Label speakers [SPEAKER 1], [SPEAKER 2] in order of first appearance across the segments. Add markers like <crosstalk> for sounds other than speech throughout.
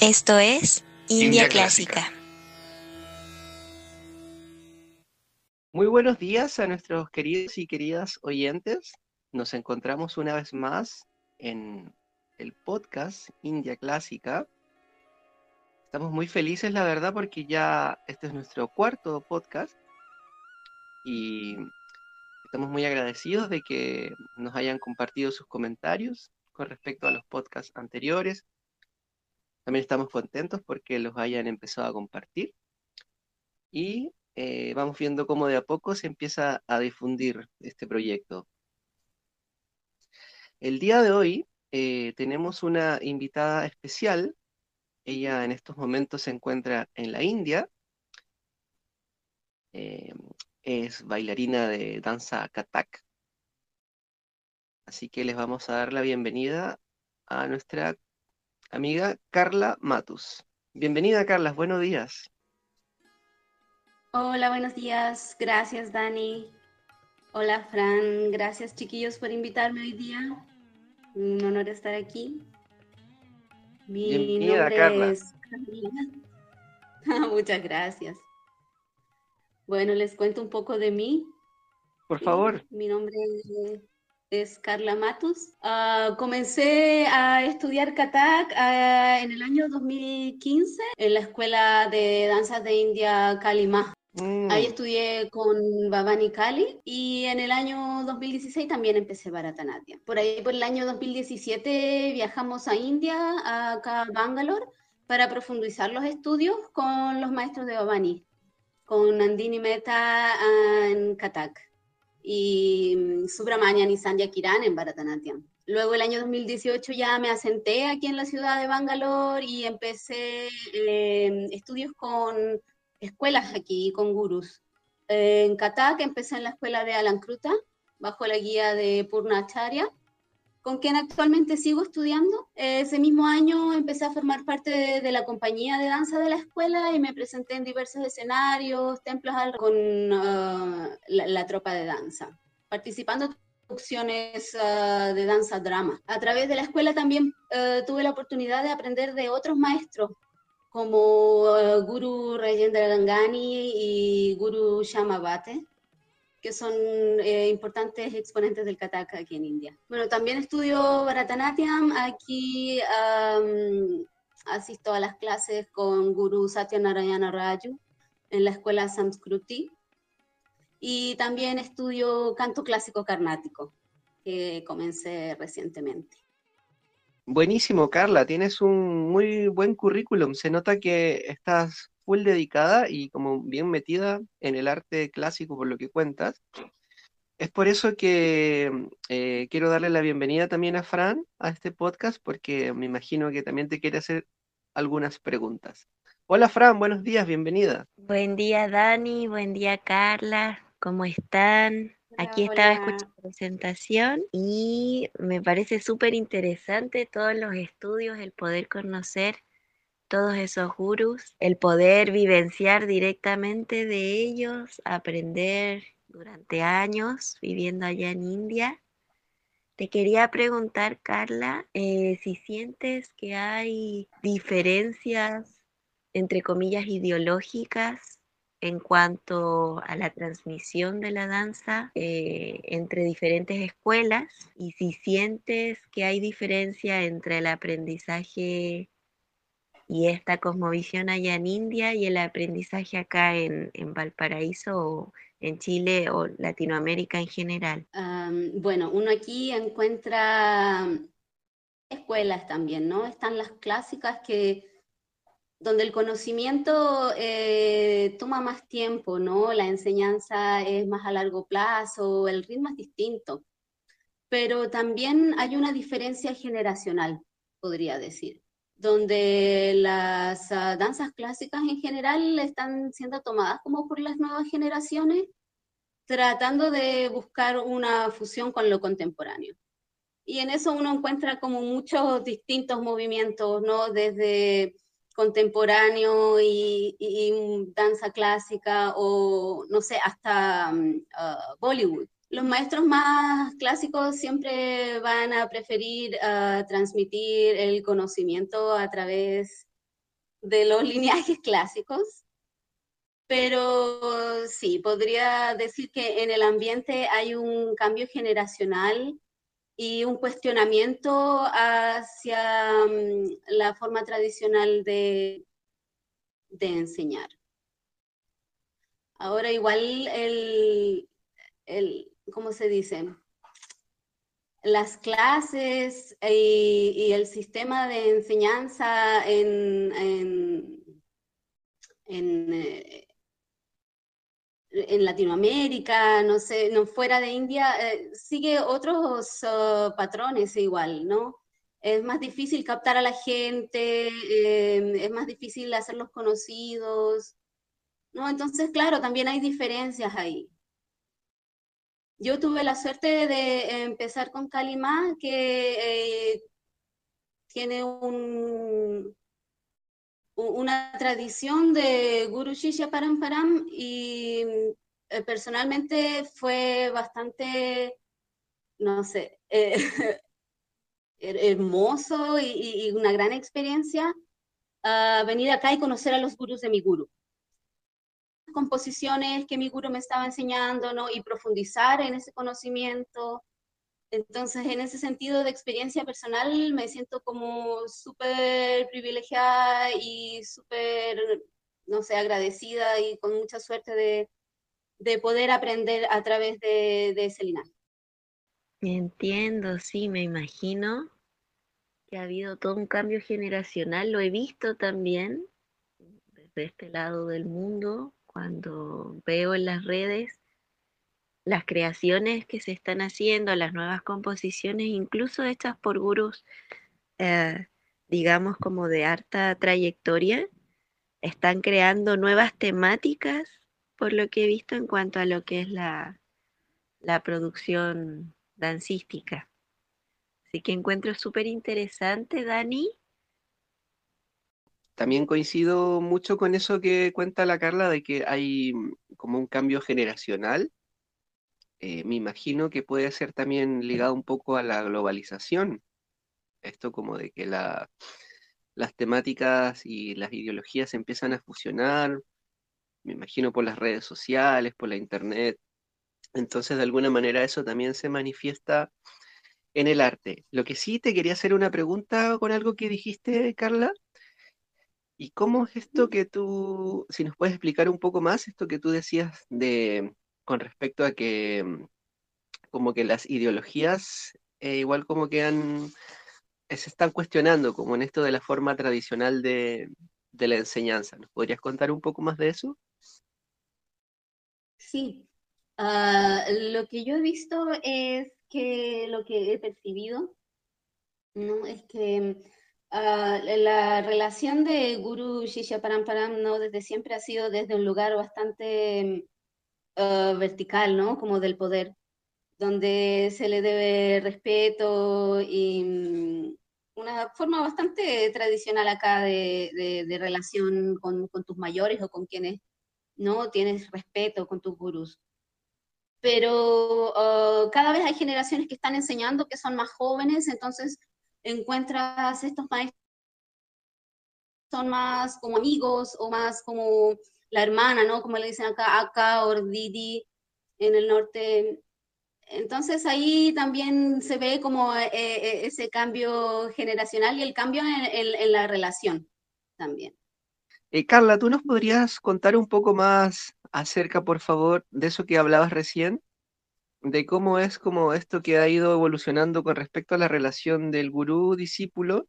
[SPEAKER 1] Esto es India,
[SPEAKER 2] India
[SPEAKER 1] Clásica.
[SPEAKER 2] Clásica.
[SPEAKER 3] Muy buenos días a nuestros queridos y queridas oyentes. Nos encontramos una vez más en el podcast India Clásica. Estamos muy felices, la verdad, porque ya este es nuestro cuarto podcast y estamos muy agradecidos de que nos hayan compartido sus comentarios con respecto a los podcasts anteriores. También estamos contentos porque los hayan empezado a compartir y eh, vamos viendo cómo de a poco se empieza a difundir este proyecto. El día de hoy eh, tenemos una invitada especial. Ella en estos momentos se encuentra en la India. Eh, es bailarina de danza Kathak. Así que les vamos a dar la bienvenida a nuestra amiga Carla Matus. Bienvenida, Carla, buenos días.
[SPEAKER 4] Hola, buenos días. Gracias, Dani. Hola, Fran. Gracias, chiquillos, por invitarme hoy día. Un honor estar aquí. Mi
[SPEAKER 3] Bienvenida,
[SPEAKER 4] nombre
[SPEAKER 3] Carla.
[SPEAKER 4] es. <laughs> Muchas gracias. Bueno, les cuento un poco de mí.
[SPEAKER 3] Por favor.
[SPEAKER 4] Mi nombre es Carla Matus. Ah, comencé a estudiar Kathak ah, en el año 2015 en la Escuela de Danzas de India Kalimah.
[SPEAKER 3] Mm,
[SPEAKER 4] Ahí estudié con Bhavani Kali y en el año 2016 también empecé Bharatanatyam. Por ahí, por el año 2017, viajamos a India, acá a Bangalore, para profundizar los estudios con los maestros de Bhavani, con Nandini Mehta en Kathak y mm, Subramanian y Sandhya Kiran en Bharatanatyam. Luego el año 2018 ya me asenté aquí en la ciudad de Bangalore y empecé eh, estudios con escuelas aquí con gurús. Eh, en Kathak empecé en la escuela de Alankruta, bajo la guía de Purna Acharya, con quien actualmente sigo estudiando. Ese mismo año empecé a formar parte de, la compañía de danza de la escuela y me presenté en diversos escenarios, templos con ah, la, tropa de danza, participando en producciones ah, de danza drama. A través de la escuela también eh, tuve la oportunidad de aprender de otros maestros como Guru Rajendra Gangani y Guru Shamabate, que son eh, importantes exponentes del Kathak aquí en India. Bueno, también estudio Bharatanatyam, aquí am, asisto a las clases con Guru Satyanarayana Raju en la escuela Samskruti y también estudio canto clásico carnático, que comencé recientemente.
[SPEAKER 3] Buenísimo, Carla, tienes un muy buen currículum. Se nota que estás full dedicada y como bien metida en el arte clásico por lo que cuentas. Es por eso que eh, quiero darle la bienvenida también a Fran a este podcast porque me imagino que también te quiere hacer algunas preguntas. Hola Fran, buenos días, bienvenida.
[SPEAKER 1] Buen día, Dani. Buen día, Carla. ¿Cómo están? Aquí
[SPEAKER 4] Hola,
[SPEAKER 1] estaba
[SPEAKER 4] hola.
[SPEAKER 1] escuchando la presentación y me parece súper interesante todos los estudios, el poder conocer todos esos gurús, el poder vivenciar directamente de ellos, aprender durante años viviendo allá en India. Te quería preguntar, Carla, eh, si sientes que hay diferencias, entre comillas, ideológicas en cuanto a la transmisión de la danza eh, entre diferentes escuelas y si sientes que hay diferencia entre el aprendizaje y esta cosmovisión allá en India y el aprendizaje acá en, en Valparaíso o en Chile o Latinoamérica en general.
[SPEAKER 4] Bueno, uno aquí encuentra escuelas también, ¿no? Están las clásicas que donde el conocimiento eh, toma más tiempo, ¿no? La enseñanza es más a largo plazo, el ritmo es distinto. Pero también hay una diferencia generacional, podría decir, donde las ah, danzas clásicas en general están siendo tomadas como por las nuevas generaciones, tratando de buscar una fusión con lo contemporáneo. Y en eso uno encuentra como muchos distintos movimientos, ¿no? Desde contemporáneo y, danza clásica o, no sé, hasta mm, ah, Bollywood. Los maestros más clásicos siempre van a preferir ah, transmitir el conocimiento a través de los <laughs> lineajes clásicos, pero sí, podría decir que en el ambiente hay un cambio generacional y un cuestionamiento hacia mm, la forma tradicional de, de enseñar. Ahora igual el, el, ¿cómo se dice? Las clases y, el sistema de enseñanza en, en, eh, Latinoamérica, no sé, no fuera de India, eh, sigue otros uh, patrones igual, ¿no? Es más difícil captar a la gente, eh, es más difícil hacerlos conocidos, ¿no? Entonces, claro, también hay diferencias ahí. Yo tuve la suerte de empezar con Kalima, que eh, tiene un, una tradición de Guru Shishya Paramparam y eh, personalmente fue bastante, no sé, eh, <laughs> hermoso y, una gran experiencia uh, venir acá y conocer a los gurus de mi guru composiciones que mi guru me estaba enseñando, ¿no? Y profundizar en ese conocimiento. Entonces, en ese sentido de experiencia personal, me siento como súper privilegiada y súper, no sé, agradecida y con mucha suerte de, de poder aprender a través de, de ese linaje.
[SPEAKER 1] Entiendo, sí, me imagino que ha habido todo un cambio generacional, lo he visto también desde este lado del mundo, cuando veo en las redes las creaciones que se están haciendo, las nuevas composiciones, incluso hechas por gurús, eh, digamos como de harta trayectoria, están creando nuevas temáticas, por lo que he visto en cuanto a lo que es la, la producción dancística. Así que encuentro súper interesante, Dani,
[SPEAKER 3] también coincido mucho con eso que cuenta la Carla de que hay mm, como un cambio generacional. Eh, me imagino que puede ser también ligado un poco a la globalización. Esto como de que la, las temáticas y las ideologías empiezan a fusionar, me imagino por las redes sociales, por la internet. Entonces, de alguna manera eso también se manifiesta en el arte. Lo que sí te quería hacer una pregunta con algo que dijiste, Carla, ¿Y cómo es esto que tú, si nos puedes explicar un poco más, esto que tú decías de con respecto a que mm, como que las ideologías eh, igual como que han, eh, se están cuestionando, como en esto de la forma tradicional de, la enseñanza. ¿Nos podrías contar un poco más de eso?
[SPEAKER 4] Sí, ah, lo que yo he visto es que lo que he percibido, ¿no? Es que Ah, la relación de Guru Shishya Paramparam no desde siempre ha sido desde un lugar bastante ah, vertical, ¿no? Como del poder, donde se le debe respeto y mm, una forma bastante tradicional acá de, de, relación con, con, tus mayores o con quienes no tienes respeto con tus gurús. Pero ah, cada vez hay generaciones que están enseñando que son más jóvenes, entonces encuentras estos maestros son más como amigos o más como la hermana, ¿no? Como le dicen acá, acá o Didi en el norte. Entonces ahí también se ve como eh, eh, ese cambio generacional y el cambio en, la relación también.
[SPEAKER 3] Eh, Carla, ¿tú nos podrías contar un poco más acerca, por favor, de eso que hablabas recién? De cómo es como esto que ha ido evolucionando con respecto a la relación del gurú-discípulo.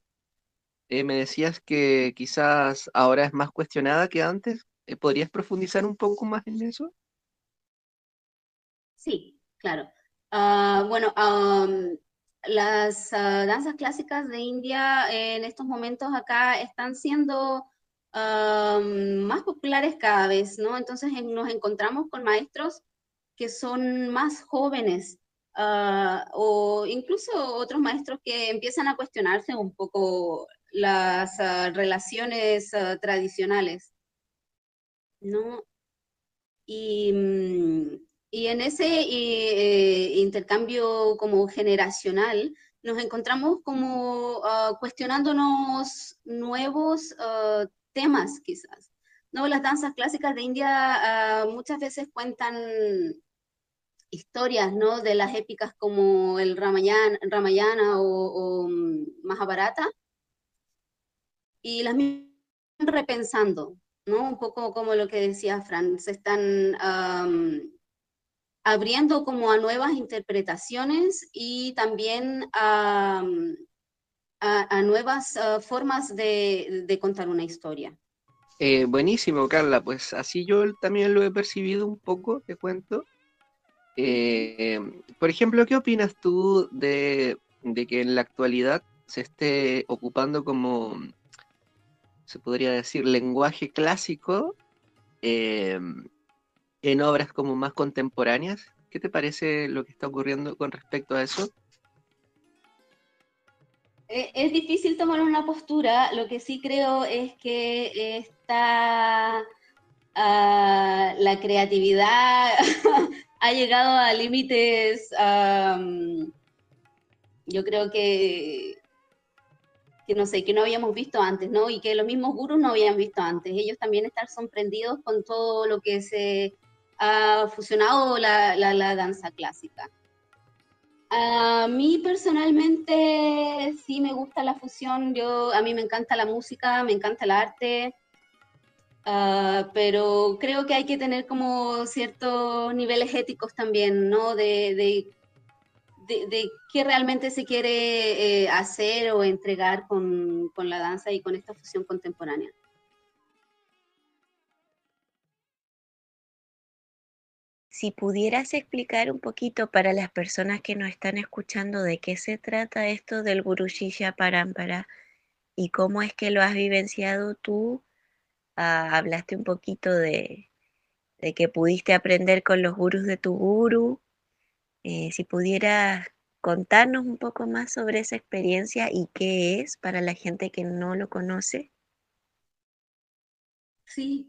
[SPEAKER 3] Eh, me decías que quizás ahora es más cuestionada que antes. Eh, ¿Podrías profundizar un poco más en eso?
[SPEAKER 4] Sí, claro. Ah, bueno, las ah, danzas clásicas de India en estos momentos acá están siendo más populares cada vez, ¿no? Entonces nos encontramos con maestros que son más jóvenes ah, o incluso otros maestros que empiezan a cuestionarse un poco las ah, relaciones ah, tradicionales, ¿no? Y, mm, en ese eh, intercambio como generacional, nos encontramos como cuestionándonos nuevos temas quizás. ¿no? Las danzas clásicas de India muchas veces cuentan historias ¿no? de las épicas como el Ramayana, Ramayana o, o Mahabharata, y las repensando, ¿no? Un poco como lo que decía Fran, se están um, abriendo como a nuevas interpretaciones y también a, a, nuevas uh, formas de, de, contar una historia.
[SPEAKER 3] Eh, buenísimo, Carla, pues así yo también lo he percibido un poco, te cuento. Eh, por ejemplo, ¿qué opinas tú de, de que en la actualidad se esté ocupando como se podría decir, lenguaje clásico em, en obras como más contemporáneas. ¿Qué te parece lo que está ocurriendo con respecto a eso?
[SPEAKER 4] Eh, es difícil tomar una postura, lo que sí creo es que está ah, la creatividad <laughs> ha llegado a límites, yo creo que que no sé, que no habíamos visto antes, ¿no? Y que los mismos gurús no habían visto antes. Ellos también están sorprendidos con todo lo que se ha fusionado la, la, danza clásica. A mí personalmente sí me gusta la fusión, yo, a mí me encanta la música, me encanta el arte, uh, pero creo que hay que tener como ciertos niveles éticos también, ¿no? De, de de, qué realmente se quiere eh, hacer o entregar con, con la danza y con esta fusión contemporánea.
[SPEAKER 1] Si pudieras explicar un poquito para las personas que nos están escuchando de qué se trata esto del Guru Shisha Parampara y cómo es que lo has vivenciado tú, ah, hablaste un poquito de, de, que pudiste aprender con los gurus de tu guru, eh, si pudieras contarnos un poco más sobre esa experiencia y qué es para la gente que no lo conoce.
[SPEAKER 4] Sí,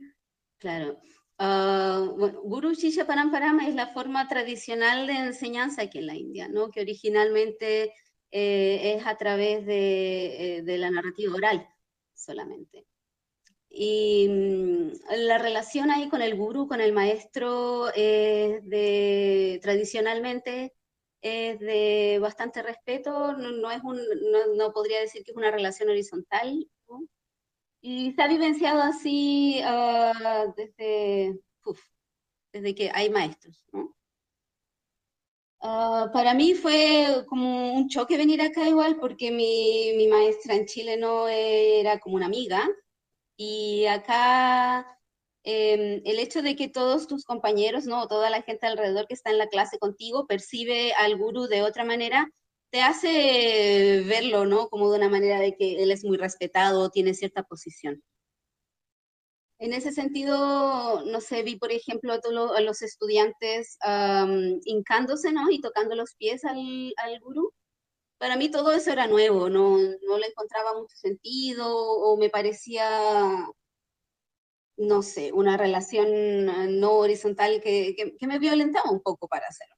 [SPEAKER 4] claro. Bueno, Guru Shisha Paramparama es la forma tradicional de enseñanza aquí en la India, ¿no? que originalmente eh, es a través de, eh, de, la narrativa oral solamente. Y mm, la relación ahí con el guru, con el maestro, es de, tradicionalmente es de bastante respeto, no, es un, no, podría decir que es una relación horizontal, y se ha vivenciado así uh, desde, desde que hay maestros. ¿no? Uh, para mí fue como un choque venir acá igual, porque mi, mi maestra en Chile no era como una amiga, y acá em, el hecho de que todos tus compañeros, ¿no? toda la gente alrededor que está en la clase contigo percibe al gurú de otra manera, te hace verlo, ¿no? Como de una manera de que él es muy respetado, tiene cierta posición. En ese sentido, no sé, vi, por ejemplo, a, todos los estudiantes hincándose, ¿no? Y tocando los pies al, al gurú para mí todo eso era nuevo, no, no le encontraba mucho sentido o me parecía, no sé, una relación eh, no horizontal que, que, me violentaba un poco para hacerlo.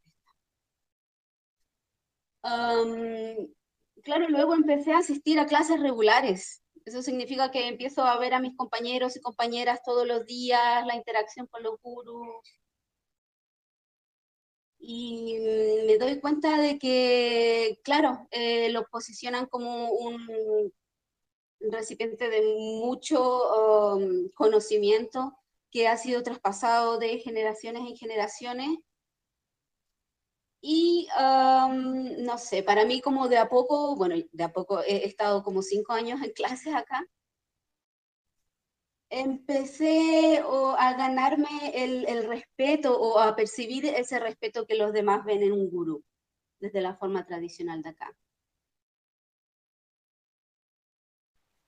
[SPEAKER 4] claro, luego empecé a asistir a clases regulares. Eso significa que empiezo a ver a mis compañeros y compañeras todos los días, la interacción con los gurús, y me doy cuenta de que, claro, eh, lo posicionan como un recipiente de mucho um, conocimiento que ha sido traspasado de generaciones en generaciones. Y um, no sé, para mí como de a poco, bueno, de a poco he estado como cinco años en <laughs> clases acá, empecé a ganarme el, respeto o a percibir ese respeto que los demás ven en un gurú, desde la forma tradicional de acá.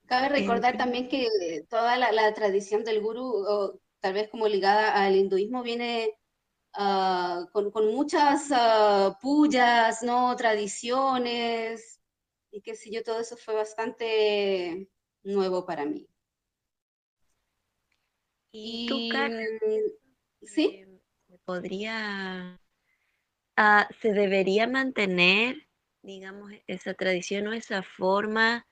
[SPEAKER 4] Cabe recordar también que toda la, tradición del gurú, tal vez como ligada al hinduismo, viene ah, con, muchas uh, puyas, ¿no? tradiciones, y qué sé yo, todo eso fue bastante nuevo para mí.
[SPEAKER 1] Y tu ¿sí? podría, ah, se debería mantener, digamos, esa tradición o esa forma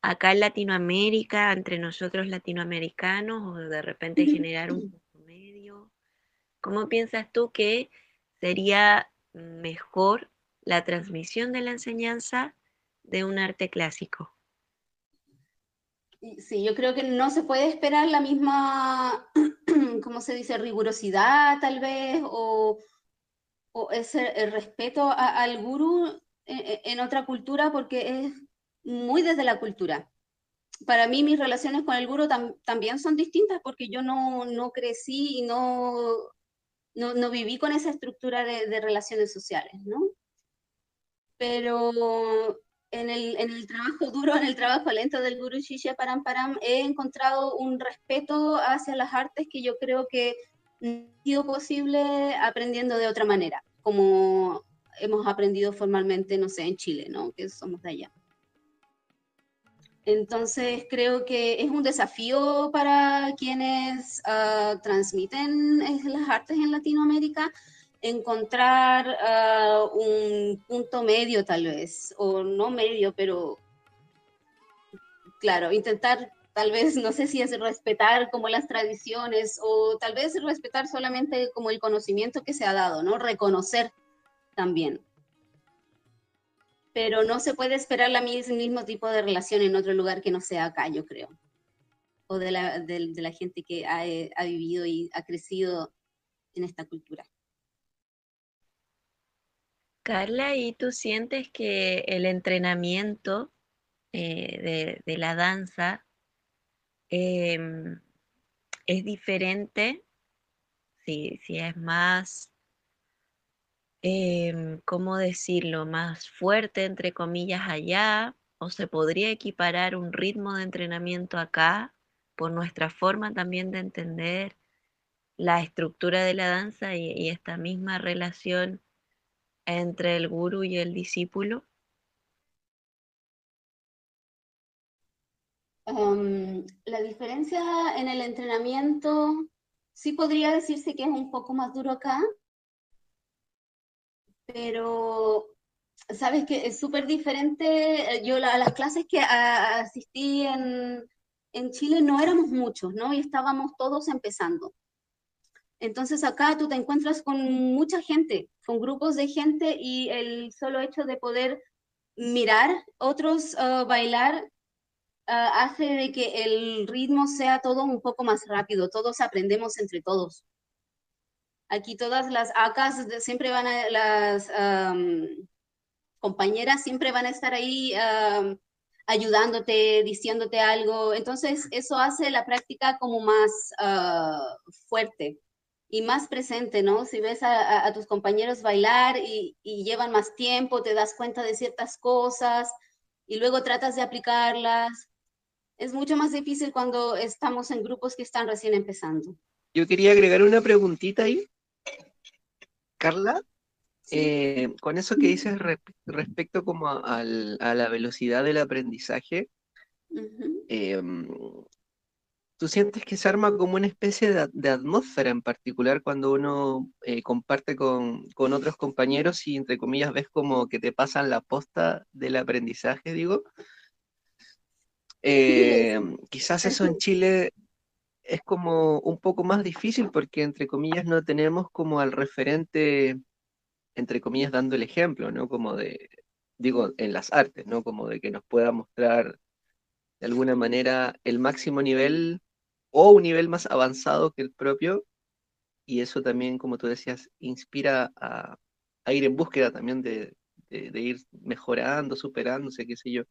[SPEAKER 1] acá en Latinoamérica, entre nosotros latinoamericanos, o de repente generar un medio? ¿Cómo piensas tú que sería mejor la transmisión de la enseñanza de un arte clásico?
[SPEAKER 4] Sí, yo creo que no se puede esperar la misma, <clears throat> ¿cómo se dice?, rigurosidad tal vez, o, ese el respeto al gurú en, en, otra cultura, porque es muy desde la cultura. Para mí mis relaciones con el gurú también son distintas porque yo no, no crecí y no, no, no, viví con esa estructura de, de relaciones sociales, ¿no? Pero en el, en el, trabajo duro, en el trabajo lento del Guru Shishya Param Param, he encontrado un respeto hacia las artes que yo creo que no ha sido posible aprendiendo de otra manera, como hemos aprendido formalmente, no sé, en Chile, ¿no? Que somos de allá. Entonces creo que es un desafío para quienes uh, transmiten las artes en Latinoamérica encontrar uh, un punto medio tal vez, o no medio, pero claro, intentar tal vez, no sé si es respetar como las tradiciones o tal vez respetar solamente como el conocimiento que se ha dado, ¿no? Reconocer también pero no se puede esperar la mismo tipo de relación en otro lugar que no sea acá, yo creo. O de la, gente que eh, ha, vivido y ha crecido en esta cultura.
[SPEAKER 1] Carla, ¿y tú sientes que el entrenamiento eh, de, la danza eh, es diferente? Si, si es más eh, ¿cómo decirlo?, más fuerte, entre comillas, allá, o se podría equiparar un ritmo de entrenamiento acá por nuestra forma también de entender la estructura de la danza y esta misma relación entre el gurú y el discípulo?
[SPEAKER 4] Um, la diferencia en el entrenamiento sí podría decirse que es un poco más duro acá, pero sabes que es súper diferente. Yo a las clases que asistí en, en Chile no éramos muchos, ¿no? Y estábamos todos empezando. Entonces acá tú te encuentras con mucha gente, con grupos de gente y el solo hecho de poder mirar otros uh, bailar uh, hace de que el ritmo sea todo un poco más rápido, todos aprendemos entre todos. Aquí todas las ACAS siempre van a, las um, compañeras siempre van a estar ahí um, ayudándote, diciéndote algo. Entonces, eso hace la práctica como más uh, fuerte y más presente, ¿no? Si ves a, a tus compañeros bailar y, y, llevan más tiempo, te das cuenta de ciertas cosas y luego tratas de aplicarlas. Es mucho más difícil cuando estamos en grupos que están recién empezando.
[SPEAKER 3] Yo quería agregar una preguntita ahí. Carla, sí. eh, con eso que dices re respecto como a, a, la velocidad del aprendizaje, uh -huh. eh, ¿tú sientes que se arma como una especie de, de atmósfera en particular cuando uno eh, comparte con, con, otros compañeros y entre comillas ves como que te pasan la posta del aprendizaje, digo? Eh, quizás eso en Chile es como un poco más difícil porque, entre comillas, no tenemos como al referente, entre comillas, dando el ejemplo, ¿no? Como de, digo, en las artes, ¿no? Como de que nos pueda mostrar de alguna manera el máximo nivel o un nivel más avanzado que el propio. Y eso también, como tú decías, inspira a, ir en búsqueda también de, ir mejorando, superándose, qué sé yo.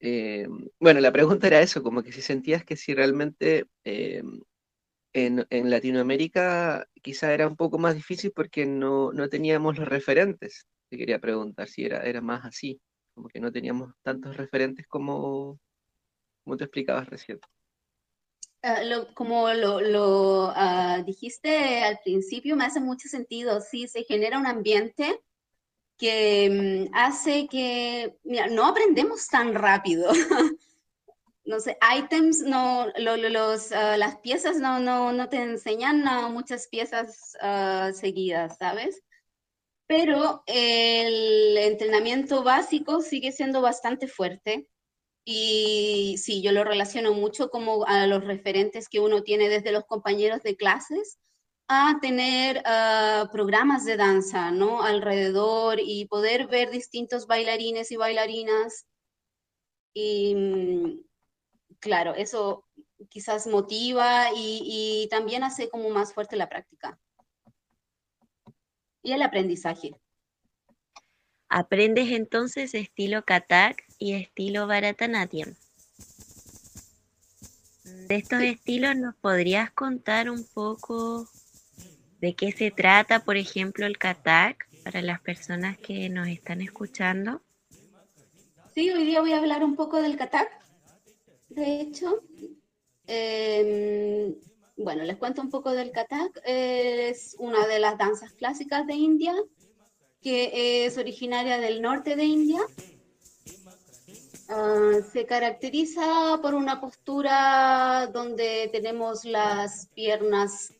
[SPEAKER 3] Eh, bueno, la pregunta era eso, como que si sentías que si realmente en, en, Latinoamérica quizá era un poco más difícil porque no, no teníamos los referentes. Te quería preguntar si era, era más así, como que no teníamos tantos referentes como, como te explicabas recién.
[SPEAKER 4] Uh, lo, como lo, uh, dijiste al principio, me hace mucho sentido. Sí, se genera un ambiente que mm, hace que, mira, no aprendemos tan rápido. <laughs> no sé, items, no, lo, lo, los, uh, las piezas no, no, no te enseñan muchas piezas seguidas, ¿sabes? Pero el entrenamiento básico sigue siendo bastante fuerte Y sí, yo lo relaciono mucho como a los referentes que uno tiene desde los compañeros de clases a tener uh, programas de danza, ¿no? Alrededor y poder ver distintos bailarines y bailarinas. Y mm, claro, eso quizás motiva y, y también hace como más fuerte la práctica. Y el aprendizaje.
[SPEAKER 1] Aprendes entonces estilo Katak y estilo Bharatanatyam. De estos estilos, ¿nos podrías contar un poco de qué se trata, por ejemplo, el Katak para las personas que nos están escuchando?
[SPEAKER 4] Sí, hoy día voy a hablar un poco del Katak. De hecho, eh, bueno, les cuento un poco del Katak. Es una de las danzas clásicas de India que es originaria del norte de India. Uh, se caracteriza por una postura donde tenemos las piernas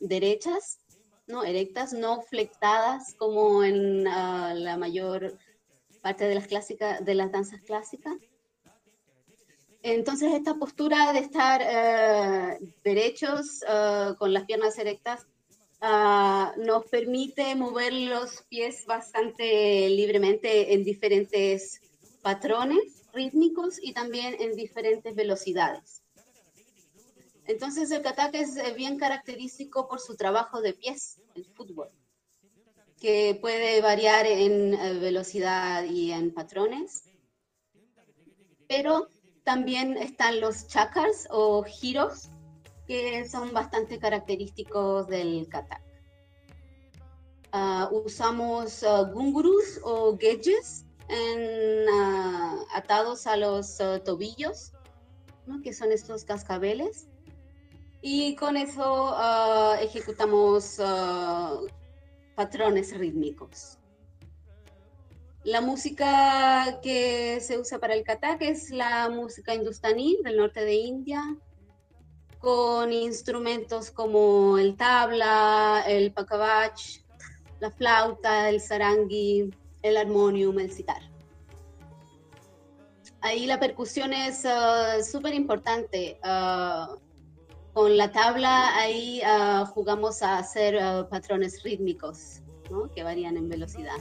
[SPEAKER 4] derechas, no erectas, no flectadas como en uh, la mayor parte de las, clásicas, de las danzas clásicas. Entonces esta postura de estar uh, derechos con las piernas erectas Ah, nos permite mover los pies bastante libremente en diferentes patrones rítmicos y también en diferentes velocidades. Entonces el katak es eh, bien característico por su trabajo de pies, el fútbol, que puede variar en eh, velocidad y en patrones. Pero también están los chakras o giros, que son bastante característicos del katak. Uh, usamos uh, gungurus o gedges en, uh, atados a los tobillos, ¿no? que son estos cascabeles. Y con eso ejecutamos patrones rítmicos. La música que se usa para el katak es la música hindustaní del norte de India, con instrumentos como el tabla, el pakavach, la flauta, el sarangui, el armonium, el sitar. Ahí la percusión es uh, súper importante. Uh, con la tabla ahí uh, jugamos a hacer patrones rítmicos que varían en velocidad.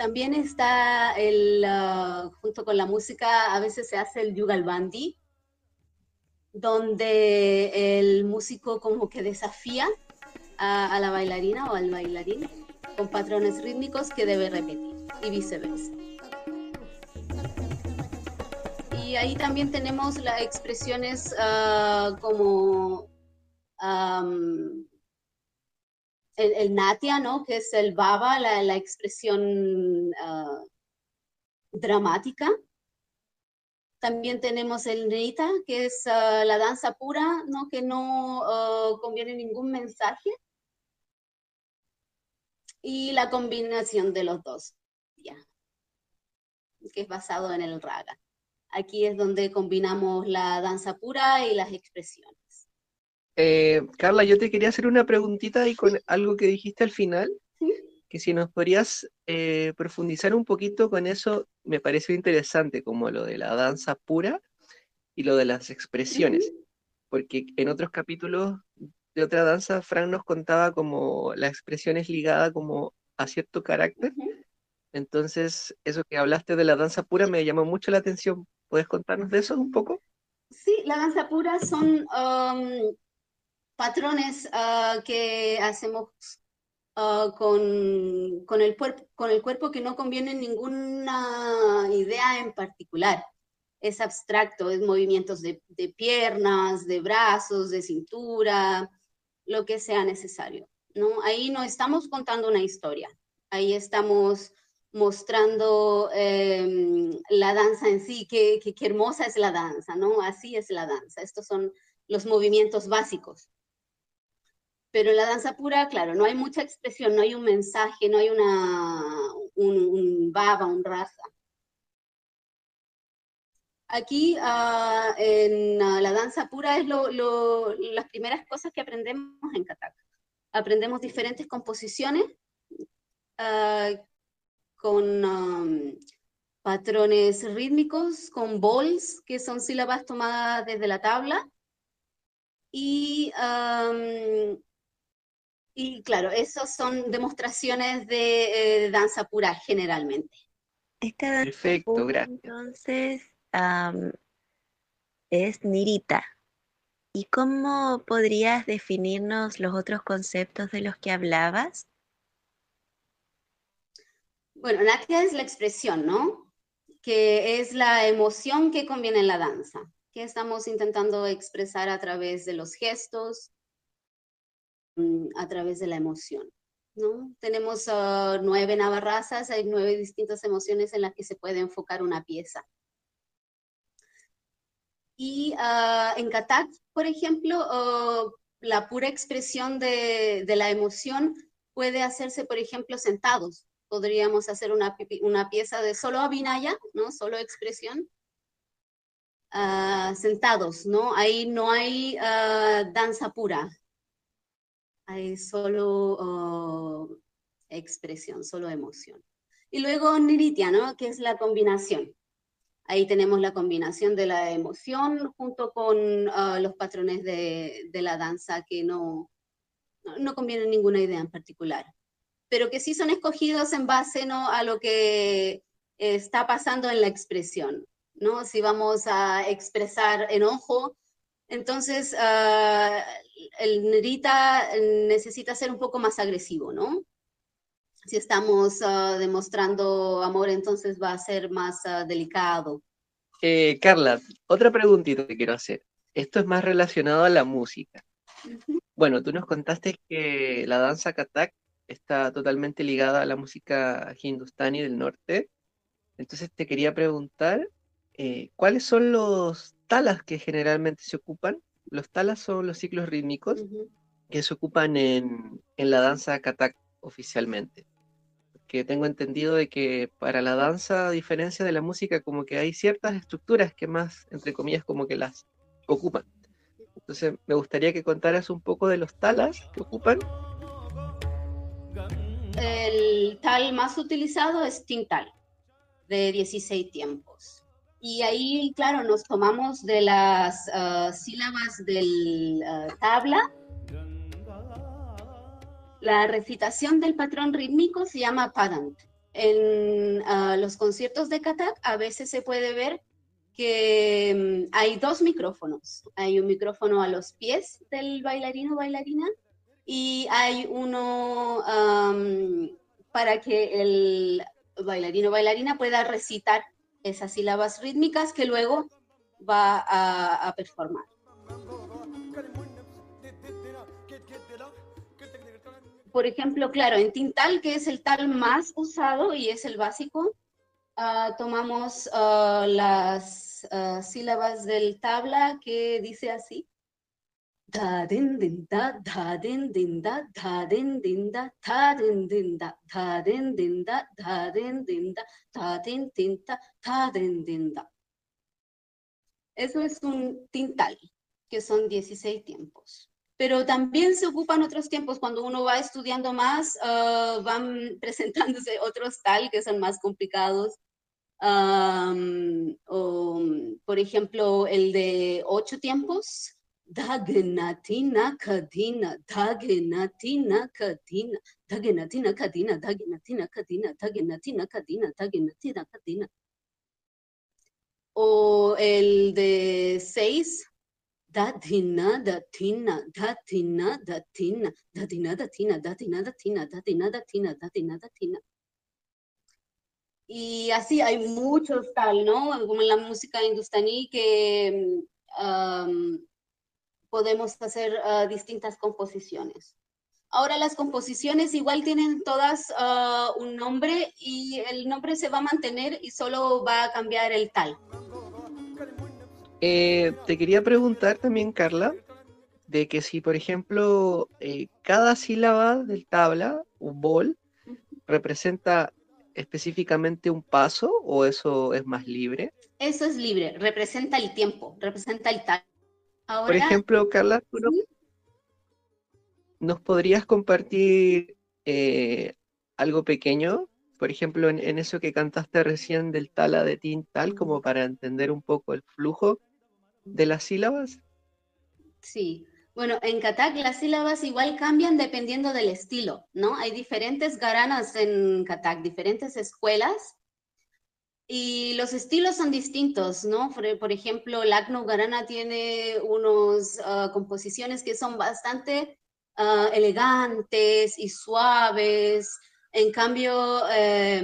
[SPEAKER 4] También está el, uh, junto con la música, a veces se hace el yugal bandi, donde el músico como que desafía a, la bailarina o al bailarín con patrones rítmicos que debe repetir y viceversa. Y ahí también tenemos las expresiones uh, como el, natia, ¿no? Que es el baba, la, expresión ah, dramática. También tenemos el nita, que es ah, la danza pura, ¿no? Que no ah, conviene ningún mensaje. Y la combinación de los dos, ya. Que es basado en el raga. Aquí es donde combinamos la danza pura y las expresiones.
[SPEAKER 3] Eh, Carla, yo te quería hacer una preguntita y con algo que dijiste al final, que si nos podrías eh, profundizar un poquito con eso, me pareció interesante, como lo de la danza pura y lo de las expresiones, porque en otros capítulos de otra danza, Frank nos contaba como la expresión es ligada como a cierto carácter. Entonces, eso que hablaste de la danza pura me llamó mucho la atención. ¿Puedes contarnos de eso un poco?
[SPEAKER 4] Sí, la danza pura son um, patrones uh, que hacemos uh, con, con, el con el cuerpo que no conviene ninguna idea en particular. Es abstracto, es movimientos de, piernas, de brazos, de cintura, lo que sea necesario. ¿no? Ahí no estamos contando una historia, ahí estamos mostrando eh, la danza en sí, qué, qué, hermosa es la danza, ¿no? Así es la danza. Estos son los movimientos básicos. Pero en la danza pura, claro, no hay mucha expresión, no hay un mensaje, no hay una, un, baba, un raza. Aquí uh, en uh, la danza pura es lo, lo, las primeras cosas que aprendemos en Katak. Aprendemos diferentes composiciones uh, con um, patrones rítmicos, con bols, que son sílabas tomadas desde la tabla. Y, um, y claro, esos son demostraciones de eh, danza pura generalmente.
[SPEAKER 1] Esta
[SPEAKER 3] Perfecto, gracias.
[SPEAKER 1] Entonces, es Nirita. ¿Y cómo podrías definirnos los otros conceptos de los que hablabas?
[SPEAKER 4] Bueno, Natya es la expresión, ¿no? Que es la emoción que conviene en la danza, que estamos intentando expresar a través de los gestos, a través de la emoción, ¿no? Tenemos ah, nueve navarrazas, hay nueve distintas emociones en las que se puede enfocar una pieza. Y ah, en Katak, por ejemplo, oh, la pura expresión de, de la emoción puede hacerse, por ejemplo, sentados, podríamos hacer una, una pieza de solo abinaya, ¿no? Solo expresión. Sentados, ¿no? Ahí no hay danza pura. Hay solo uh, expresión, solo emoción. Y luego Niritia, ¿no? Que es la combinación. Ahí tenemos la combinación de la emoción junto con los patrones de, de, la danza que no, no, no convienen ninguna idea en particular pero que sí son escogidos en base ¿no? a lo que está pasando en la expresión. ¿no? Si vamos a expresar enojo, entonces uh, el nerita necesita ser un poco más agresivo, ¿no? Si estamos uh, demostrando amor, entonces va a ser más uh, delicado.
[SPEAKER 3] Eh, Carla, otra preguntita que quiero hacer. Esto es más relacionado a la música. -huh. Bueno, tú nos contaste que la danza katak está totalmente ligada a la música hindustani del norte. Entonces te quería preguntar, eh, ¿cuáles son los talas que generalmente se ocupan? Los talas son los ciclos rítmicos uh -huh. que se ocupan en, en, la danza katak oficialmente. Que tengo entendido de que para la danza, a diferencia de la música, como que hay ciertas estructuras que más, entre comillas, como que las ocupan. Entonces me gustaría que contaras un poco de los talas que ocupan
[SPEAKER 4] el tal más utilizado es Tintal, de 16 tiempos. Y ahí, claro, nos tomamos de las uh, sílabas del uh, tabla. La recitación del patrón rítmico se llama Padant. En uh, los conciertos de Katak a veces se puede ver que um, hay dos micrófonos. Hay un micrófono a los pies del bailarino o bailarina y hay uno para que el bailarino o bailarina pueda recitar esas sílabas rítmicas que luego va a, a performar. Por ejemplo, claro, en Tintal, que es el tal más usado y es el básico, uh, tomamos uh, las uh, sílabas del tabla que dice así ಧಾದಿನ್ ದಿಂದ ಧಾದಿನ್ ದಿಂದ ಧಾದಿನ್ ದಿಂದ ಧಾದಿನ್ ದಿಂದ ಧಾದಿನ್ ದಿಂದ ಧಾದಿನ್ ದಿಂದ ಧಾದಿನ್ tinta ಧಾದಿನ್ ದಿಂದ Eso es un tintal, que son 16 tiempos. Pero también se ocupan otros tiempos. Cuando uno va estudiando más, uh, van <laughs> presentándose otros tal que son más complicados. Um, por ejemplo, el de ocho tiempos, Dagenatina kadina, dagenatina kadina, dagenatina kadina, dagenatina kadina, dagenatina kadina, dagenatina kadina. O el de seis, datina, datina, datina, datina, datina, datina, datina, datina, datina, datina, datina, datina. Y así hay muchos tal, ¿no? Como en la música hindustaní que um, podemos hacer uh, distintas composiciones. Ahora las composiciones igual tienen todas uh, un nombre y el nombre se va a mantener y solo va a cambiar el tal.
[SPEAKER 3] Eh, te quería preguntar también, Carla, de que si, por ejemplo, eh, cada sílaba del tabla, un bol, representa específicamente un paso o eso es más libre?
[SPEAKER 4] Eso es libre, representa el tiempo, representa el tal.
[SPEAKER 3] Ahora, Por ejemplo, Carla, ¿tú no, ¿nos podrías compartir eh, algo pequeño por ejemplo, en, eso que cantaste recién del tala de tintal, como para entender un poco el flujo de las sílabas?
[SPEAKER 4] Sí, bueno, en Katak las sílabas igual cambian dependiendo del estilo, ¿no? Hay diferentes garanas en Katak, diferentes escuelas, y los estilos son distintos, ¿no? Por, ejemplo, Lakno Garana tiene unas ah, composiciones que son bastante ah, elegantes y suaves. En cambio, eh,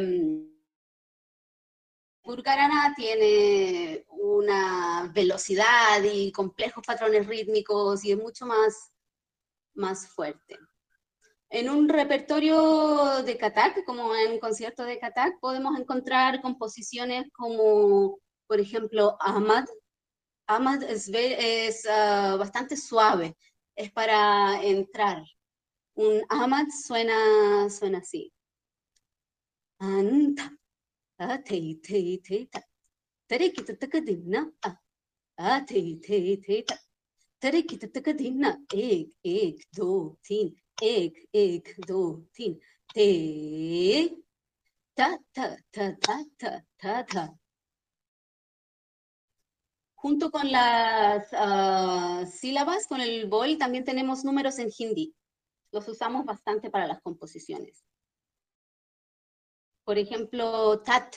[SPEAKER 4] tiene una velocidad y complejos patrones rítmicos y es mucho más, más fuerte. En un repertorio de Katak, como en concierto de Katak, podemos encontrar composiciones como, por ejemplo, Ahmad. Ahmad es, es ah, bastante suave, es para entrar. Un Ahmad suena, suena así. Anta. Ek, ek, do, tin. Te. Ta, ta, ta, ta, ta, ta, ta. Junto con las uh, sílabas, con el bol, también tenemos números en hindi. Los usamos bastante para las composiciones. Por ejemplo, Tat.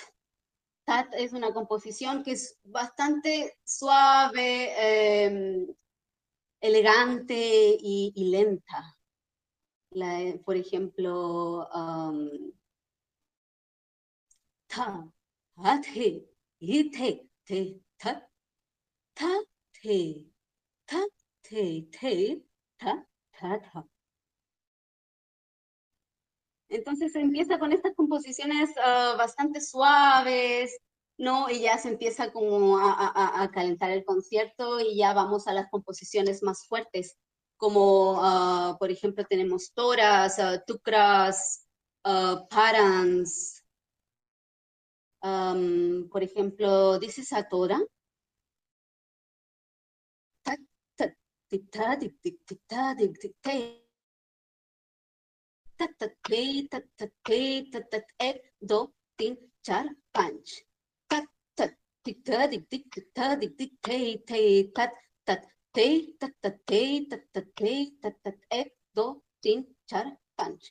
[SPEAKER 4] Tat es una composición que es bastante suave, eh, elegante y lenta. La, por ejemplo, ta, te, te, ta, ta, te, ta, te, te, ta, ta, ta. Entonces se empieza con estas composiciones ah, bastante suaves, ¿no? Y ya se empieza como a, calentar el concierto y ya vamos a las composiciones más fuertes, como ah, por ejemplo tenemos toras, uh, tukras, parans. por ejemplo, dices a tora. tat tat te tat tat te tat tat te tat tat ek do tin char panch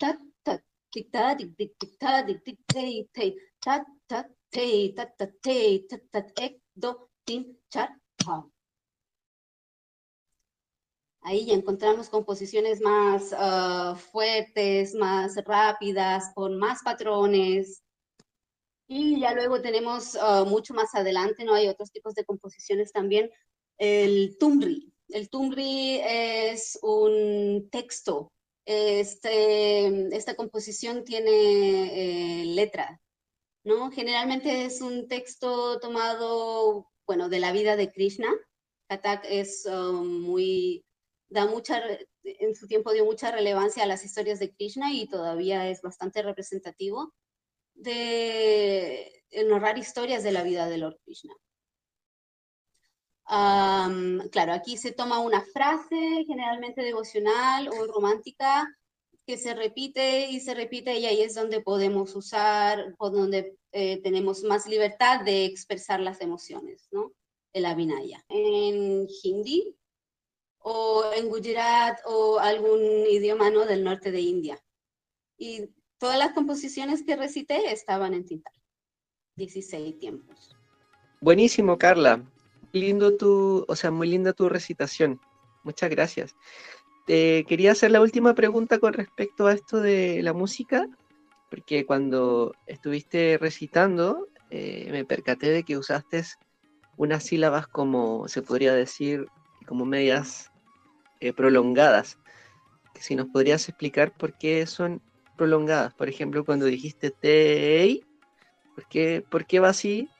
[SPEAKER 4] tat tat tik ta dik tik tik ta dik tik te te tat tat te tat tat te tat tat ek do tin char panch Ahí ya encontramos composiciones más ah, fuertes, más rápidas, con más patrones. Y ya luego tenemos ah, mucho más adelante, ¿no? Hay otros tipos de composiciones también. El tumri. El tumri es un texto. Este, esta composición tiene eh, letra, ¿no? Generalmente es un texto tomado, bueno, de la vida de Krishna. Katak es ah, muy da mucha, en su tiempo dio mucha relevancia a las historias de Krishna y todavía es bastante representativo de narrar historias de la vida de Lord Krishna. Claro, aquí se toma una frase generalmente devocional o romántica que se repite y se repite y ahí es donde podemos usar, o donde eh, tenemos más libertad de expresar las emociones, ¿no? El Abhinaya. En hindi o en Gujarat o algún idioma ¿no? del norte de India. Y todas las composiciones que recité estaban en tintal. 16 tiempos.
[SPEAKER 3] Buenísimo, Carla. Lindo tu, o sea, muy linda tu recitación. Muchas gracias. Te quería hacer la última pregunta con respecto a esto de la música, porque cuando estuviste recitando, eh, me percaté de que usaste unas sílabas como, se podría decir, como medias eh, prolongadas. Si nos podrías explicar por qué son prolongadas. Por ejemplo, cuando dijiste tei, ¿por qué, ¿por qué va así?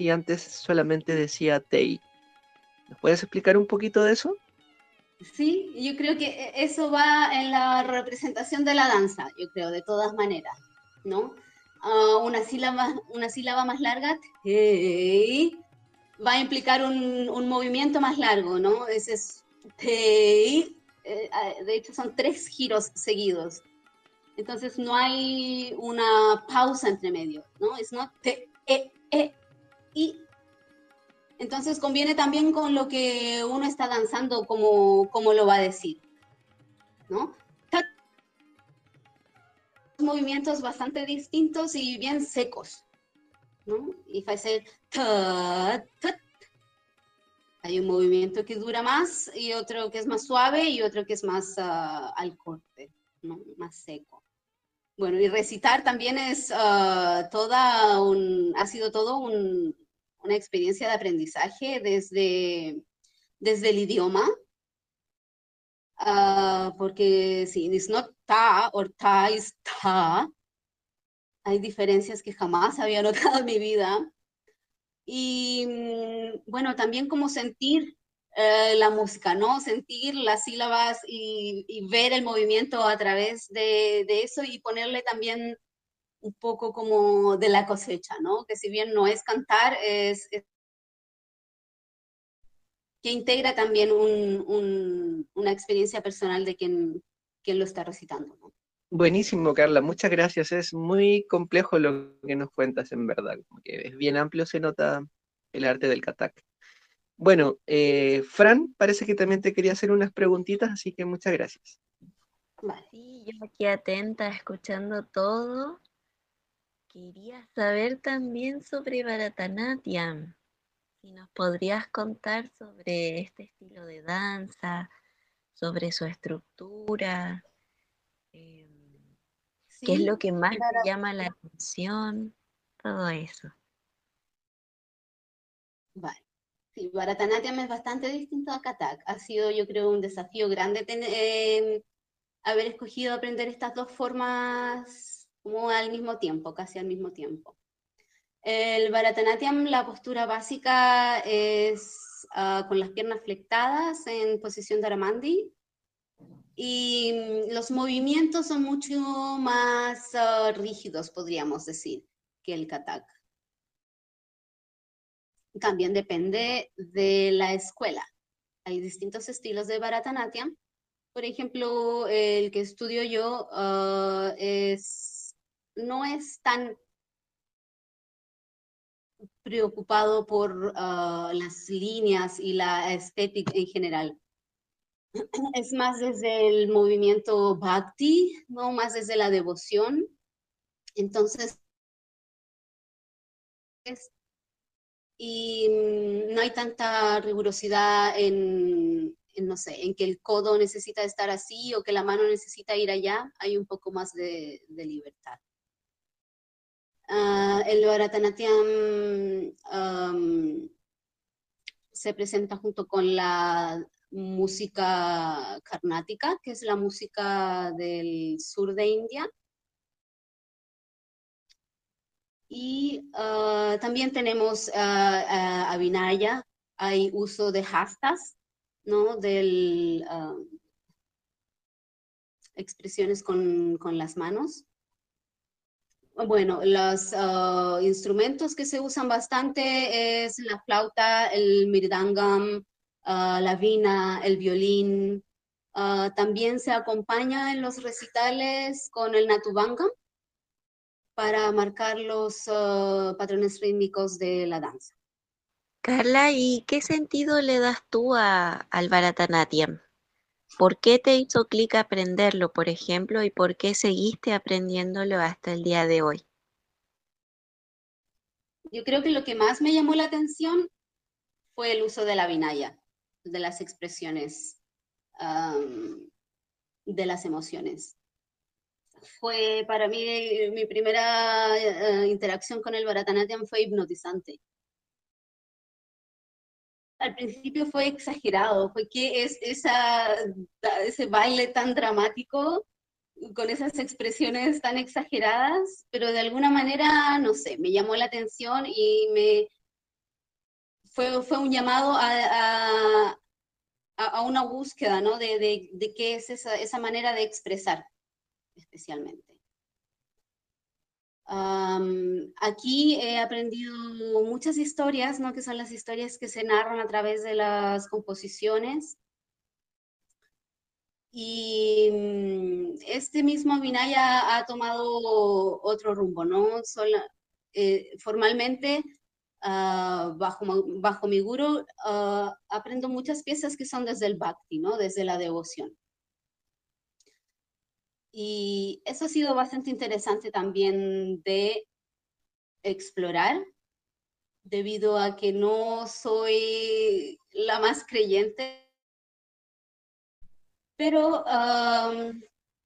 [SPEAKER 3] Y antes solamente decía tei. ¿Nos puedes explicar un poquito de eso?
[SPEAKER 4] Sí, yo creo que e, eso va en la representación de la danza, yo creo, de todas maneras, ¿no? Ah, una, sílaba, una sílaba más larga, tei, va a implicar un, un, movimiento más largo, ¿no? Ese es eh, de hecho son tres giros seguidos. Entonces no hay una pausa entre medio, ¿no? Es no te, e, e, y. Entonces conviene también con lo que uno está danzando, como, como lo va a decir, ¿no? movimientos bastante distintos y bien secos, ¿no? If I say hay un movimiento que dura más y otro que es más suave y otro que es más uh, al corte, ¿no? Más seco. Bueno, y recitar también es uh, toda un, ha sido todo un, una experiencia de aprendizaje desde, desde el idioma, uh, porque sí, it's not ta or ta is ta. Hay diferencias que jamás había notado en mi vida. Y mm, bueno, también como sentir eh, la música, ¿no? Sentir las sílabas y, ver el movimiento a través de, eso y ponerle también un poco como de la cosecha, ¿no? Que si bien no es cantar, es, que integra también una experiencia personal de quien, quien lo está recitando, ¿no?
[SPEAKER 3] Buenísimo, Carla, muchas gracias. Es muy complejo lo que nos cuentas en verdad, que es bien amplio, se nota el arte del katak. Bueno, eh, Fran, parece que también te quería hacer unas preguntitas, así que muchas gracias.
[SPEAKER 1] Sí, yo aquí atenta, escuchando todo. Quería saber también sobre Bharatanatyam. Si nos podrías contar sobre este estilo de danza, sobre su estructura, em, qué es lo que más te llama la atención, todo eso.
[SPEAKER 4] Vale. Sí, Bharatanatyam es bastante distinto a Kathak. Ha sido, yo creo, un desafío grande em, haber escogido aprender estas dos formas como al mismo tiempo, casi al mismo tiempo. El Bharatanatyam, la postura básica es ah, con las piernas flectadas en posición de Aramandi. Y mm, los movimientos son mucho más ah, rígidos, podríamos decir, que el Kathak. También depende de la escuela. Hay distintos estilos de Bharatanatyam. Por ejemplo, el que estudio yo ah, es, no es tan preocupado por ah, las líneas y la estética en general. <clears throat> Es más desde el movimiento bhakti, ¿no? más desde la devoción. Entonces, y mm, no hay tanta rigurosidad en, no sé, en que el codo necesita estar así o que la mano necesita ir allá, hay un poco más de, libertad. Ah, el Bharatanatyam se presenta junto con la música carnática, que es la música del sur de India, Y ah, también tenemos a Vinaya, hay uso de hastas, ¿no? Del, expresiones con, con, las manos. Bueno, los ah, instrumentos que se usan bastante es la flauta, el mirdangam, la vina, el violín. también se acompaña en los recitales con el natubangam, para marcar los uh, patrones rítmicos de la danza.
[SPEAKER 1] Carla, ¿y qué sentido le das tú a, al Bharatanatyam? ¿Por qué te hizo clic aprenderlo, por ejemplo, y por qué seguiste aprendiéndolo hasta el día de hoy?
[SPEAKER 4] Yo creo que lo que más me llamó la atención fue el uso de la vinaya, de las expresiones, de las emociones fue para mí, mi primera eh, interacción con el Bharatanatyam fue hipnotizante. Al principio fue exagerado, fue que es ese baile tan dramático, con esas expresiones tan exageradas, pero de alguna manera, no sé, me llamó la atención y me fue, fue un llamado a, a, una búsqueda, ¿no? De, de, de qué es esa, esa manera de expresar especialmente. Aquí he aprendido muchas historias, ¿no? que son las historias que se narran a través de las composiciones. Y mm, este mismo Vinaya ha tomado otro rumbo, ¿no? Eh, formalmente, ah, bajo, bajo mi guru, ah, aprendo muchas piezas que son desde el bhakti, ¿no? Desde la devoción. Y eso ha sido bastante interesante también de explorar, debido a que no soy la más creyente, pero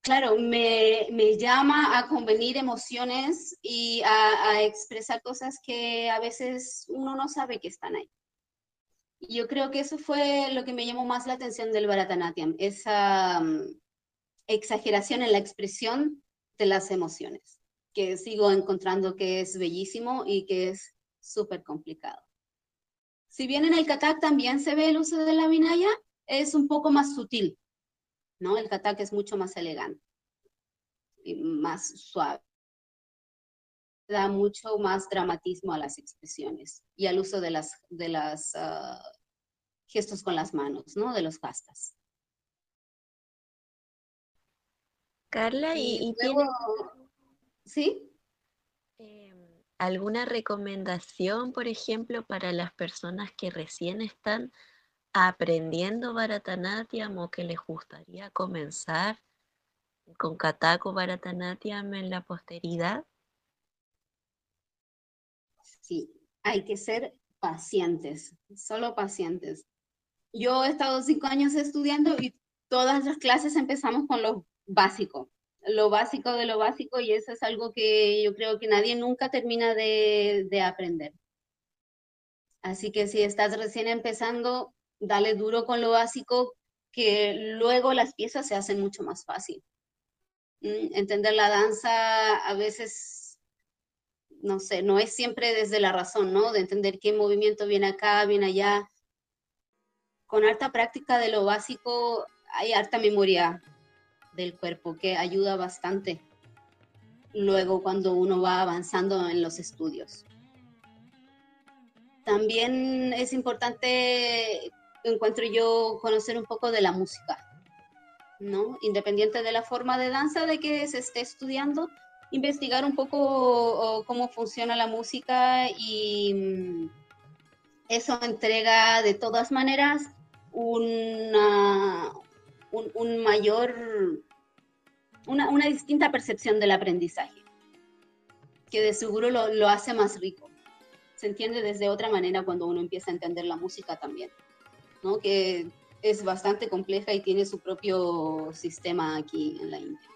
[SPEAKER 4] claro, me, llama a convenir emociones y a, expresar cosas que a veces uno no sabe que están ahí. Yo creo que eso fue lo que me llamó más la atención del Bharatanatyam, esa exageración en la expresión de las emociones, que sigo encontrando que es bellísimo y que es súper complicado. Si bien en el Katak también se ve el uso de la vinaya, es un poco más sutil, ¿no? El Katak es mucho más elegante y más suave. Da mucho más dramatismo a las expresiones y al uso de las, de las ah, gestos con las manos, ¿no? De los castas.
[SPEAKER 1] Carla, ¿y,
[SPEAKER 4] ¿Sí?
[SPEAKER 1] Em, alguna recomendación, por ejemplo, para las personas que recién están aprendiendo Bharatanatyam o que les gustaría comenzar con Katako Bharatanatyam en la posteridad?
[SPEAKER 4] Sí, hay que ser pacientes, solo pacientes. Yo he estado cinco años estudiando y todas las clases empezamos con lo básico, lo básico de lo básico y eso es algo que yo creo que nadie nunca termina de, aprender. Así que si estás recién empezando, dale duro con lo básico, que luego las piezas se hacen mucho más fácil. Mm, entender la danza a veces, no sé, no es siempre desde la razón, ¿no? De entender qué movimiento viene acá, viene allá. Con harta práctica de lo básico hay harta memoria del cuerpo que ayuda bastante luego cuando uno va avanzando en los estudios. También es importante, encuentro yo, conocer un poco de la música, ¿no? Independiente de la forma de danza de que se esté estudiando, investigar un poco cómo funciona la música y mm, eso entrega de todas maneras una, un, mayor, una, una, distinta percepción del aprendizaje, que de seguro lo, lo hace más rico. Se entiende desde otra manera cuando uno empieza a entender la música también, ¿no? que es bastante compleja y tiene su propio sistema aquí en la India.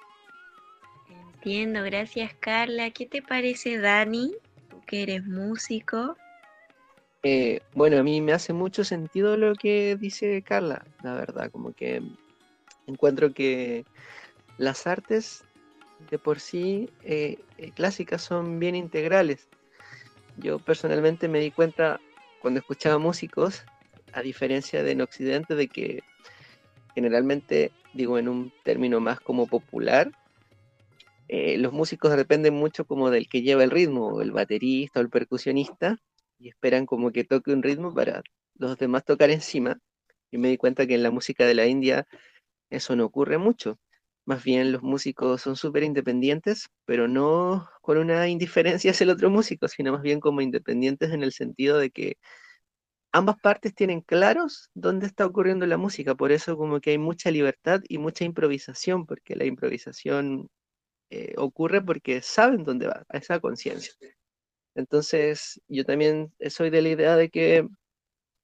[SPEAKER 1] Entiendo, gracias Carla. ¿Qué te parece Dani? Tú que eres músico.
[SPEAKER 3] Eh, bueno, a mí me hace mucho sentido lo que dice Carla, la verdad, como que encuentro que las artes de por sí eh, eh, clásicas son bien integrales. Yo personalmente me di cuenta cuando escuchaba músicos, a diferencia de en Occidente, de que generalmente, digo en un término más como popular, eh, los músicos dependen mucho como del que lleva el ritmo, el baterista o el percusionista, y esperan como que toque un ritmo para los demás tocar encima. Y me di cuenta que en la música de la India eso no ocurre mucho. Más bien los músicos son súper independientes, pero no con una indiferencia <laughs> hacia el otro músico, sino más bien como independientes en el sentido de que ambas partes tienen claros dónde está ocurriendo la música, por eso como que hay mucha libertad y mucha improvisación, porque la improvisación eh, ocurre porque saben dónde va, a esa conciencia. Entonces, yo también soy de la idea de que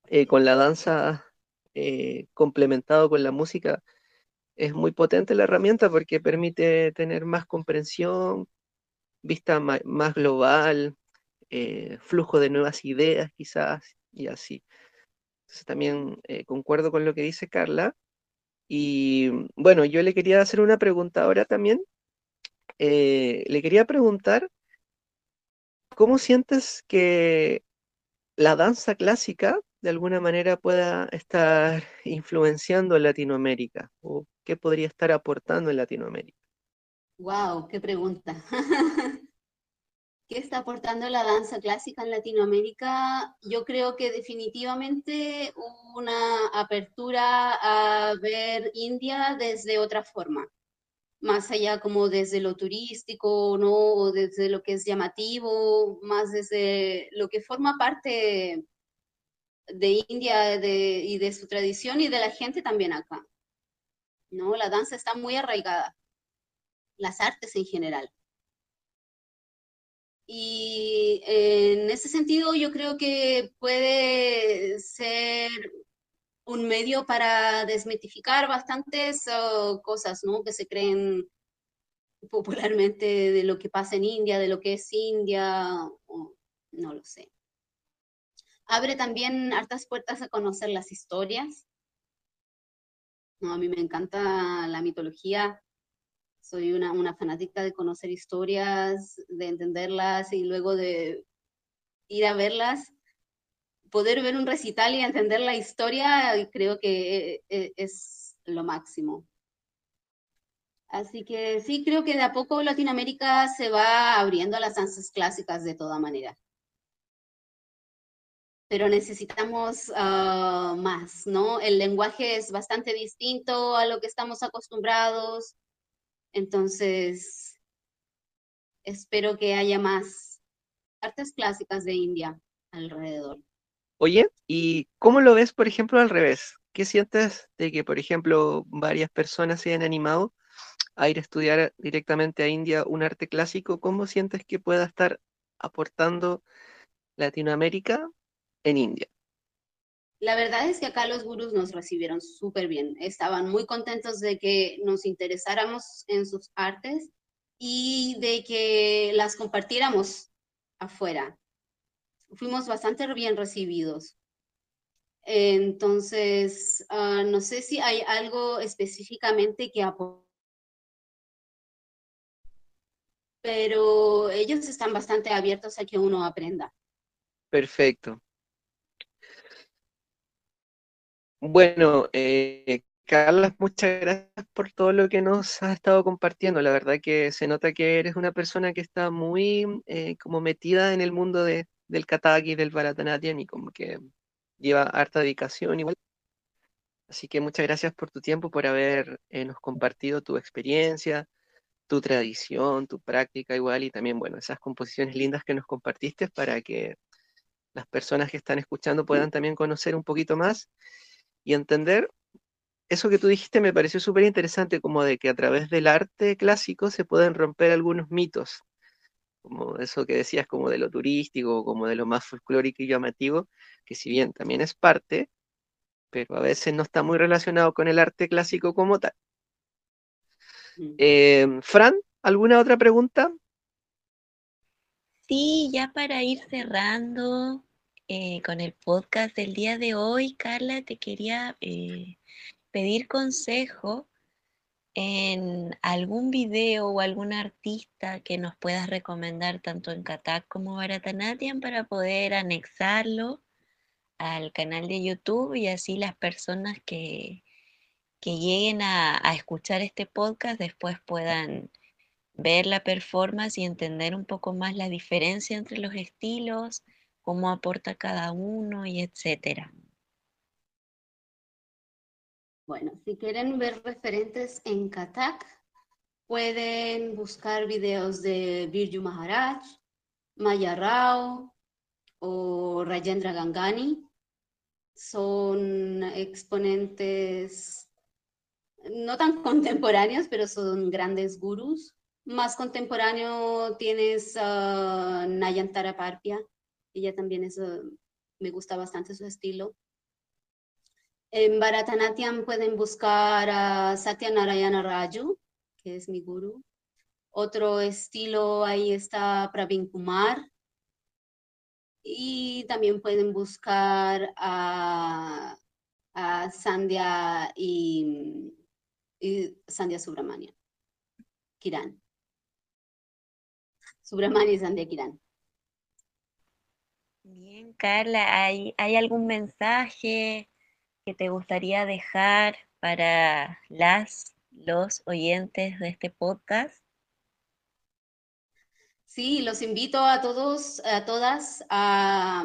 [SPEAKER 3] eh, con la danza eh, complementado con la música, es muy potente la herramienta porque permite tener más comprensión, vista más global, eh, flujo de nuevas ideas quizás y así. Entonces también eh, concuerdo con lo que dice Carla. Y bueno, yo le quería hacer una pregunta ahora también. Eh, le quería preguntar, ¿cómo sientes que la danza clásica de alguna manera pueda estar influenciando en Latinoamérica o qué podría estar aportando en Latinoamérica?
[SPEAKER 4] Wow, qué pregunta. <laughs> ¿Qué está aportando la danza clásica en Latinoamérica? Yo creo que definitivamente una apertura a ver India desde otra forma, más allá como desde lo turístico, ¿no? O desde lo que es llamativo, más desde lo que forma parte de India y de su tradición y de la gente también acá. ¿no? La danza está muy arraigada, las artes en general. Y en ese sentido yo creo que puede ser un medio para desmitificar bastantes oh, cosas, ¿no? Que se creen <laughs> popularmente de lo que pasa en India, de lo que es India, no lo sé. Abre también hartas puertas a conocer las historias. A mí me encanta la mitología, soy una, una fanática de conocer historias, de entenderlas y luego de ir a verlas, poder ver un recital y entender la historia, creo que eh, es lo máximo. Así que sí, creo que de a poco Latinoamérica se va abriendo a las danzas clásicas de toda manera. Pero necesitamos ah, más, ¿no? El lenguaje es bastante distinto a lo que estamos acostumbrados. Entonces, espero que haya más artes clásicas de India alrededor.
[SPEAKER 3] Oye, ¿y cómo lo ves, por ejemplo, al revés? ¿Qué sientes de que, por ejemplo, varias personas se hayan animado a ir a estudiar directamente a India un arte clásico? ¿Cómo sientes que pueda estar aportando Latinoamérica en India?
[SPEAKER 4] La verdad es que acá los gurús nos recibieron súper bien. Estaban muy contentos de que nos interesáramos en sus artes y de que las compartiéramos afuera. Fuimos bastante bien recibidos. Entonces, ah, no sé si hay algo específicamente que aportar, pero ellos están bastante abiertos a que uno aprenda.
[SPEAKER 3] Perfecto. Bueno, eh, Carla, muchas gracias por todo lo que nos has estado compartiendo. La verdad que se nota que eres una persona que está muy eh, como metida en el mundo de, del Kataki, del Bharatanatyam y como que lleva harta dedicación igual. Así que muchas gracias por tu tiempo, por haber eh, compartido tu experiencia, tu tradición, tu práctica igual y también, bueno, esas composiciones lindas que nos compartiste para que las personas que están escuchando puedan también conocer un poquito más y entender eso que tú dijiste me pareció súper interesante, como de que a través del arte clásico se pueden romper algunos mitos, como eso que decías, como de lo turístico, como de lo más folclórico y llamativo, que si bien también es parte, pero a veces no está muy relacionado con el arte clásico como tal. Mm. Em, Fran, ¿alguna otra pregunta?
[SPEAKER 1] Sí, ya para ir cerrando, eh, con el podcast del día de hoy, Carla, te quería eh, pedir consejo en algún video o algún artista que nos puedas recomendar tanto en Katak como Bharatanatyam para poder anexarlo al canal de YouTube y así las personas que, que lleguen a escuchar este podcast después puedan ver la performance y entender un poco más la diferencia entre los estilos, cómo aporta cada uno y etcétera.
[SPEAKER 4] Bueno, si quieren ver referentes en Katak, pueden buscar videos de Birju Maharaj, Maya Rao o Rajendra Gangani. Son exponentes no tan <laughs> contemporáneos, pero son grandes gurús. Más contemporáneo tienes Nayantara Parpia, ella también eso me gusta bastante su estilo. En Bharatanatyam pueden buscar a Satya Narayana Raju, que es mi guru. Otro estilo ahí está Pravin Kumar. Y también pueden buscar a, a Sandhya y, y Sandhya Subramania. Kiran. Subramania y Sandhya Kiran.
[SPEAKER 1] Bien, Carla, ¿hay, ¿hay algún mensaje que te gustaría dejar para las, los oyentes de este podcast?
[SPEAKER 4] Sí, los invito a todos, a todas a,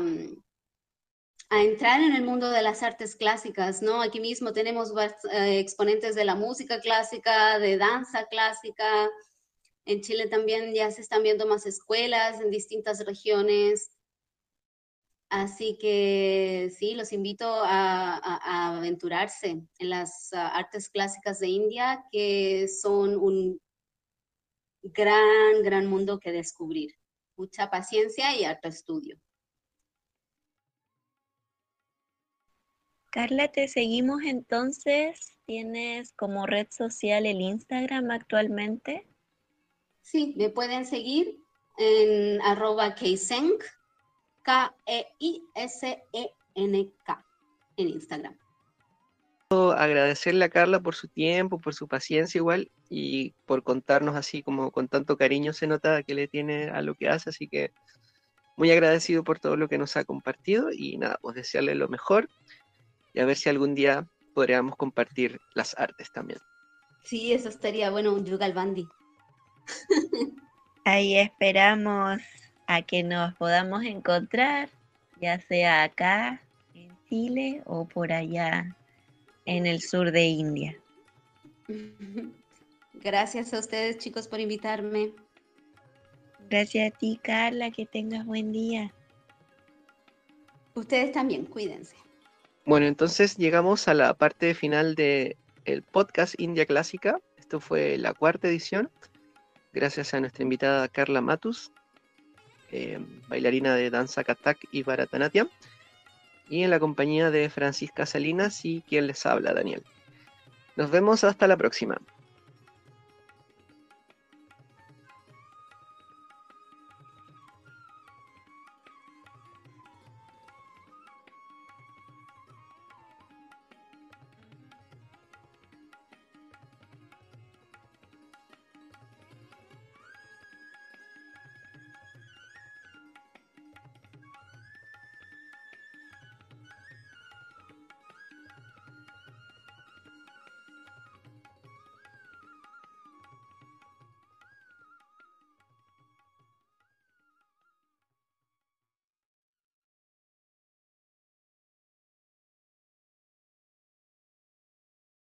[SPEAKER 4] a entrar en el mundo de las artes clásicas, ¿no? Aquí mismo tenemos eh, exponentes de la música clásica, de danza clásica. En Chile también ya se están viendo más escuelas en distintas regiones. Así que sí, los invito a, aventurarse en las ah, artes clásicas de India, que son un gran, gran mundo que descubrir. Mucha paciencia y harto estudio.
[SPEAKER 1] Carla, te seguimos entonces. ¿Tienes como red social el Instagram actualmente?
[SPEAKER 4] Sí, me pueden seguir en arroba K-E-I-S-E-N-K, en Instagram.
[SPEAKER 3] Agradecerle a Carla por su tiempo, por su paciencia igual y por contarnos así como con tanto cariño se nota que le tiene a lo que hace, así que muy agradecido por todo lo que nos ha compartido y nada, pues desearle lo mejor y a ver si algún día podríamos compartir las artes también.
[SPEAKER 4] Sí, eso estaría bueno, un Yugal Bandi.
[SPEAKER 1] Ahí esperamos a que nos podamos encontrar, ya sea acá en Chile o por allá en el sur de India. <laughs>
[SPEAKER 4] Gracias a ustedes chicos por invitarme.
[SPEAKER 1] Gracias a ti Carla, que tengas buen día.
[SPEAKER 4] Ustedes también, cuídense.
[SPEAKER 3] Bueno, entonces llegamos a la parte final del el podcast India Clásica. Esto fue la cuarta edición. Gracias a nuestra invitada Carla Matus, eh, bailarina de danza Katak y Bharatanatyam. Y en la compañía de Francisca Salinas y quien les habla, Daniel. Nos vemos hasta la próxima.